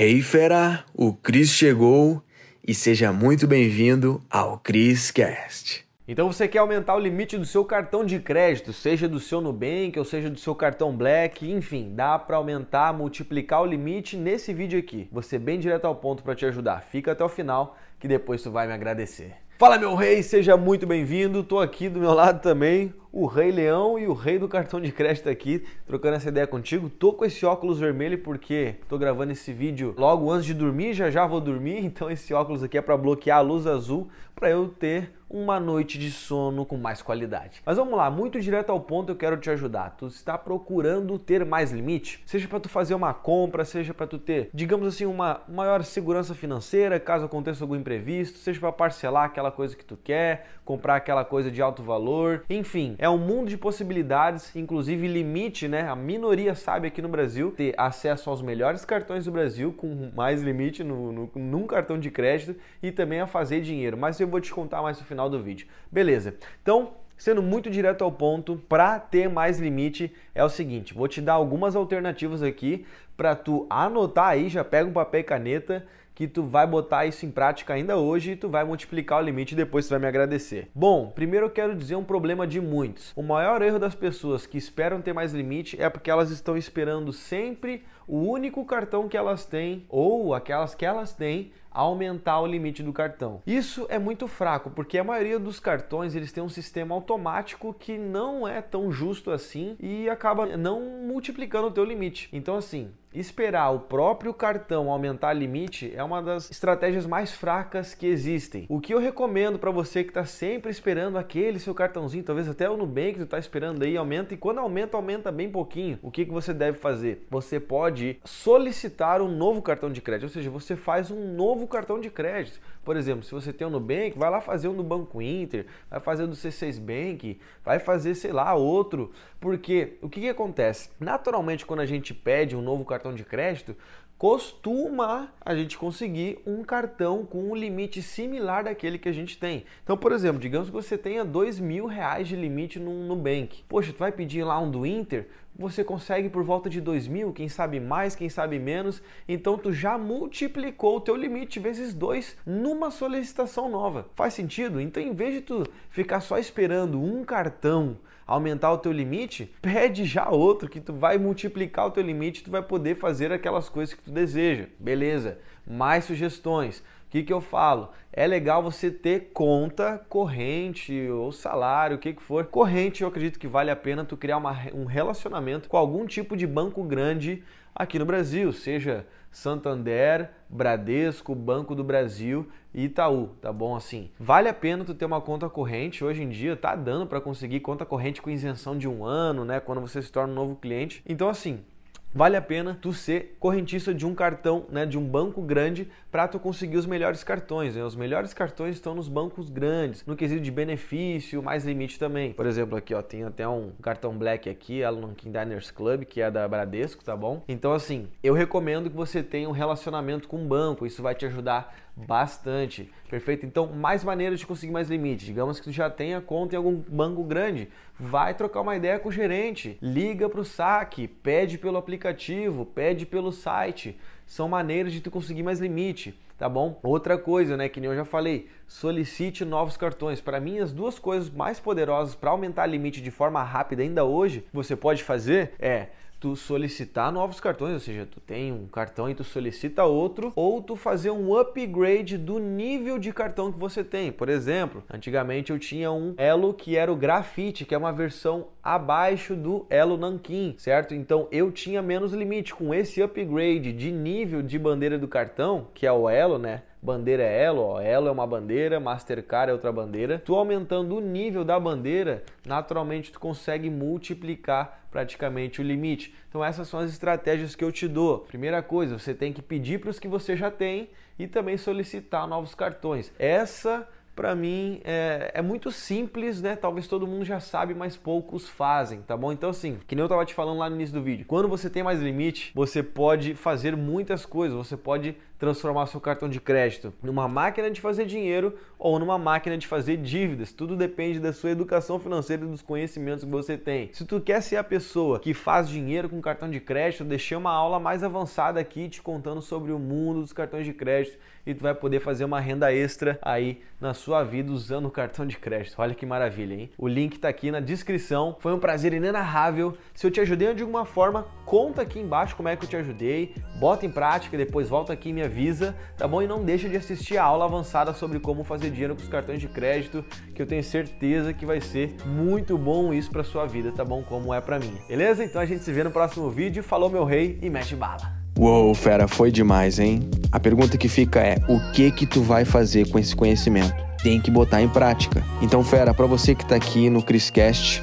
Hey fera, o Cris chegou e seja muito bem-vindo ao Cris Cast. Então você quer aumentar o limite do seu cartão de crédito, seja do seu Nubank ou seja do seu cartão Black, enfim, dá para aumentar, multiplicar o limite nesse vídeo aqui. Ser bem direto ao ponto para te ajudar. Fica até o final que depois tu vai me agradecer. Fala meu rei, seja muito bem-vindo. Tô aqui do meu lado também, o Rei Leão e o Rei do cartão de crédito aqui, trocando essa ideia contigo. Tô com esse óculos vermelho porque tô gravando esse vídeo logo antes de dormir, já já vou dormir, então esse óculos aqui é para bloquear a luz azul para eu ter uma noite de sono com mais qualidade. Mas vamos lá, muito direto ao ponto, eu quero te ajudar. Tu está procurando ter mais limite? Seja para tu fazer uma compra, seja para tu ter, digamos assim, uma maior segurança financeira, caso aconteça algum imprevisto, seja para parcelar aquela coisa que tu quer, comprar aquela coisa de alto valor, enfim, é um mundo de possibilidades, inclusive limite, né? A minoria sabe aqui no Brasil ter acesso aos melhores cartões do Brasil com mais limite no, no, num cartão de crédito e também a fazer dinheiro. Mas eu vou te contar mais no final do vídeo. Beleza. Então, sendo muito direto ao ponto, para ter mais limite é o seguinte, vou te dar algumas alternativas aqui para tu anotar aí, já pega um papel e caneta que tu vai botar isso em prática ainda hoje e tu vai multiplicar o limite e depois tu vai me agradecer. Bom, primeiro eu quero dizer um problema de muitos. O maior erro das pessoas que esperam ter mais limite é porque elas estão esperando sempre o único cartão que elas têm ou aquelas que elas têm aumentar o limite do cartão. Isso é muito fraco, porque a maioria dos cartões eles têm um sistema automático que não é tão justo assim e acaba não multiplicando o teu limite. Então assim, esperar o próprio cartão aumentar limite é uma das estratégias mais fracas que existem. O que eu recomendo para você que está sempre esperando aquele seu cartãozinho, talvez até o Nubank que está esperando aí, aumenta e quando aumenta, aumenta bem pouquinho. O que, que você deve fazer? Você pode solicitar um novo cartão de crédito, ou seja, você faz um novo cartão de crédito. Por exemplo, se você tem um Nubank, vai lá fazer um no Banco Inter, vai fazer do C6 Bank, vai fazer, sei lá, outro. Porque o que, que acontece? Naturalmente, quando a gente pede um novo cartão de crédito, costuma a gente conseguir um cartão com um limite similar daquele que a gente tem. Então, por exemplo, digamos que você tenha dois mil reais de limite no Nubank. Poxa, tu vai pedir lá um do Inter, você consegue por volta de dois mil, quem sabe mais, quem sabe menos. Então, tu já multiplicou o teu limite vezes dois numa solicitação nova. Faz sentido? Então, em vez de tu ficar só esperando um cartão aumentar o teu limite, pede já outro que tu vai multiplicar o teu limite, tu vai poder fazer aquelas coisas que tu deseja. Beleza? Mais sugestões. O que, que eu falo? É legal você ter conta corrente ou salário, o que, que for. Corrente, eu acredito que vale a pena tu criar uma, um relacionamento com algum tipo de banco grande aqui no Brasil, seja Santander, Bradesco, Banco do Brasil e Itaú, tá bom assim? Vale a pena tu ter uma conta corrente, hoje em dia tá dando para conseguir conta corrente com isenção de um ano, né, quando você se torna um novo cliente. Então assim, vale a pena tu ser correntista de um cartão, né, de um banco grande para tu conseguir os melhores cartões. Né? Os melhores cartões estão nos bancos grandes, no quesito de benefício, mais limite também. Por exemplo, aqui ó, tem até um cartão Black aqui, Alunkin Diners Club, que é da Bradesco, tá bom? Então assim, eu recomendo que você tenha um relacionamento com o banco, isso vai te ajudar bastante. Perfeito? Então, mais maneiras de conseguir mais limite. Digamos que tu já tenha conta em algum banco grande, vai trocar uma ideia com o gerente, liga para o saque, pede pelo aplicativo, pede pelo site. São maneiras de tu conseguir mais limite, tá bom? Outra coisa, né, que nem eu já falei, solicite novos cartões. Para mim, as duas coisas mais poderosas para aumentar limite de forma rápida ainda hoje, você pode fazer é tu solicitar novos cartões, ou seja, tu tem um cartão e tu solicita outro, ou tu fazer um upgrade do nível de cartão que você tem. Por exemplo, antigamente eu tinha um Elo que era o Grafite, que é uma versão abaixo do Elo Nankin, certo? Então eu tinha menos limite com esse upgrade de nível de bandeira do cartão, que é o Elo, né? bandeira é Elo, ó. Elo é uma bandeira, Mastercard é outra bandeira. Tu aumentando o nível da bandeira, naturalmente tu consegue multiplicar praticamente o limite. Então essas são as estratégias que eu te dou. Primeira coisa, você tem que pedir para os que você já tem e também solicitar novos cartões. Essa para mim é, é, muito simples, né? Talvez todo mundo já sabe, mas poucos fazem, tá bom? Então, assim, que nem eu tava te falando lá no início do vídeo, quando você tem mais limite, você pode fazer muitas coisas, você pode transformar seu cartão de crédito numa máquina de fazer dinheiro ou numa máquina de fazer dívidas. Tudo depende da sua educação financeira e dos conhecimentos que você tem. Se tu quer ser a pessoa que faz dinheiro com cartão de crédito, deixei uma aula mais avançada aqui te contando sobre o mundo dos cartões de crédito e tu vai poder fazer uma renda extra aí na sua vida usando o cartão de crédito. Olha que maravilha, hein? O link está aqui na descrição. Foi um prazer inenarrável. Se eu te ajudei de alguma forma, conta aqui embaixo como é que eu te ajudei. Bota em prática, depois volta aqui e me avisa, tá bom? E não deixa de assistir a aula avançada sobre como fazer dinheiro com os cartões de crédito, que eu tenho certeza que vai ser muito bom isso para sua vida, tá bom? Como é para mim. Beleza? Então a gente se vê no próximo vídeo. Falou meu rei e mete bala. Uou, fera, foi demais, hein? A pergunta que fica é: o que que tu vai fazer com esse conhecimento? Tem que botar em prática. Então, fera, para você que tá aqui no Criscast,